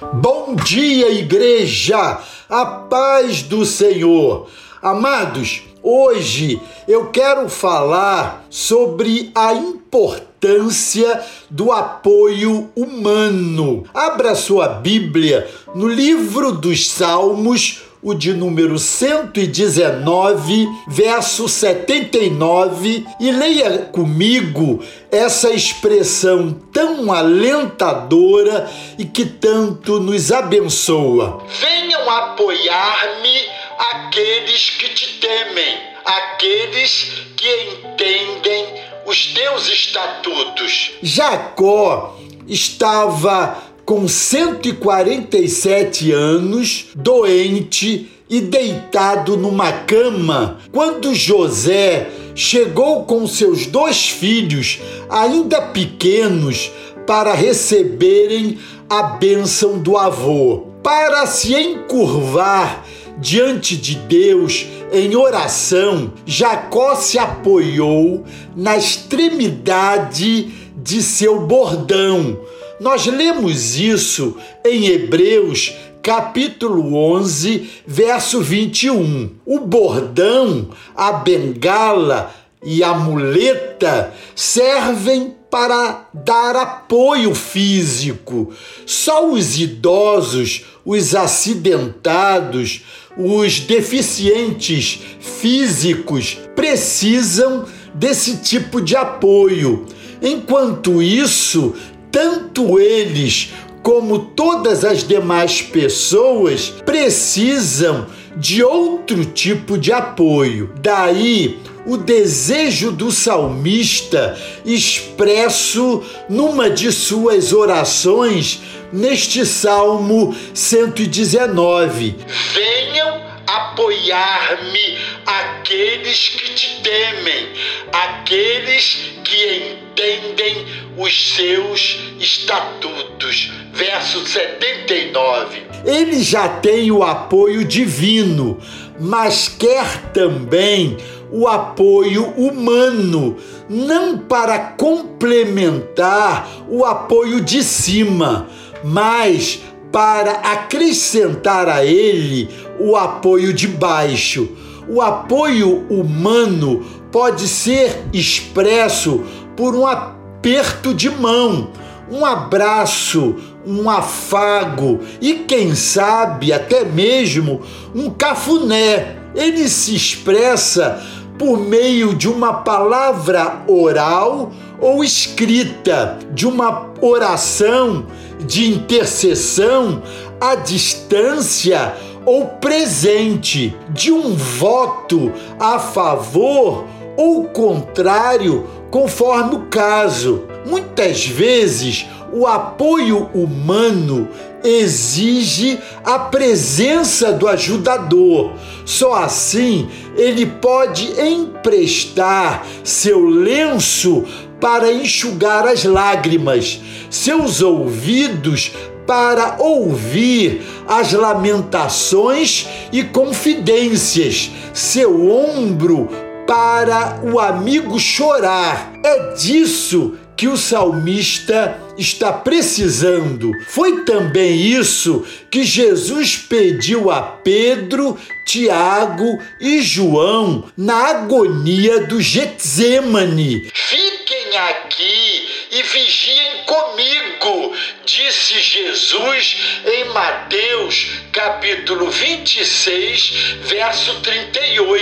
Bom dia, igreja! A paz do Senhor. Amados, hoje eu quero falar sobre a importância do apoio humano. Abra sua Bíblia no livro dos Salmos, o de número 119, verso 79, e leia comigo essa expressão tão alentadora e que tanto nos abençoa. Venham apoiar-me aqueles que te temem, aqueles que entendem os teus estatutos. Jacó estava com 147 anos, doente e deitado numa cama, quando José chegou com seus dois filhos, ainda pequenos, para receberem a bênção do avô. Para se encurvar diante de Deus em oração, Jacó se apoiou na extremidade de seu bordão nós lemos isso em Hebreus capítulo 11, verso 21. O bordão, a bengala e a muleta servem para dar apoio físico. Só os idosos, os acidentados, os deficientes físicos precisam desse tipo de apoio. Enquanto isso, tanto eles como todas as demais pessoas precisam de outro tipo de apoio. Daí o desejo do salmista expresso numa de suas orações neste Salmo 119. Venham apoiar-me aqueles que te temem, aqueles que entendem os seus estatutos. Verso 79. Ele já tem o apoio divino, mas quer também o apoio humano, não para complementar o apoio de cima, mas para acrescentar a ele o apoio de baixo. O apoio humano pode ser expresso por um aperto de mão, um abraço, um afago e, quem sabe, até mesmo um cafuné. Ele se expressa por meio de uma palavra oral ou escrita, de uma oração de intercessão à distância ou presente, de um voto a favor ou contrário, conforme o caso. Muitas vezes, o apoio humano exige a presença do ajudador. Só assim ele pode emprestar seu lenço para enxugar as lágrimas, seus ouvidos para ouvir as lamentações e confidências, seu ombro para o amigo chorar. É disso que o salmista está precisando. Foi também isso que Jesus pediu a Pedro, Tiago e João na agonia do Getsemane. Fiquem aqui e vigiem comigo, disse Jesus em Mateus capítulo 26, verso 38.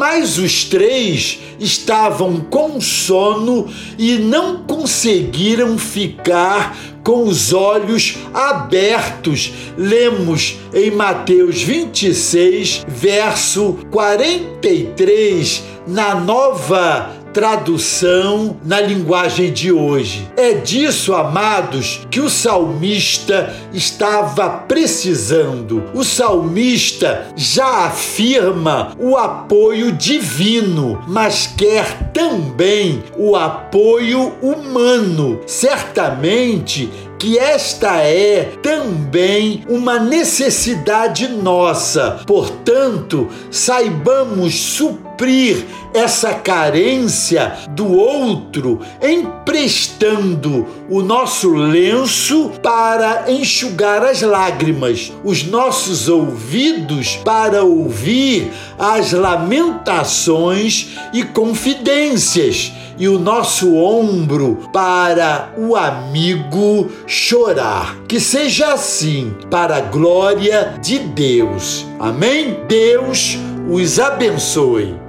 Mas os três estavam com sono e não conseguiram ficar com os olhos abertos. Lemos em Mateus 26, verso 43, na nova tradução na linguagem de hoje. É disso, amados, que o salmista estava precisando. O salmista já afirma o apoio divino, mas quer também o apoio humano. Certamente que esta é também uma necessidade nossa. Portanto, saibamos supor suprir essa carência do outro, emprestando o nosso lenço para enxugar as lágrimas, os nossos ouvidos para ouvir as lamentações e confidências, e o nosso ombro para o amigo chorar. Que seja assim, para a glória de Deus. Amém? Deus os abençoe.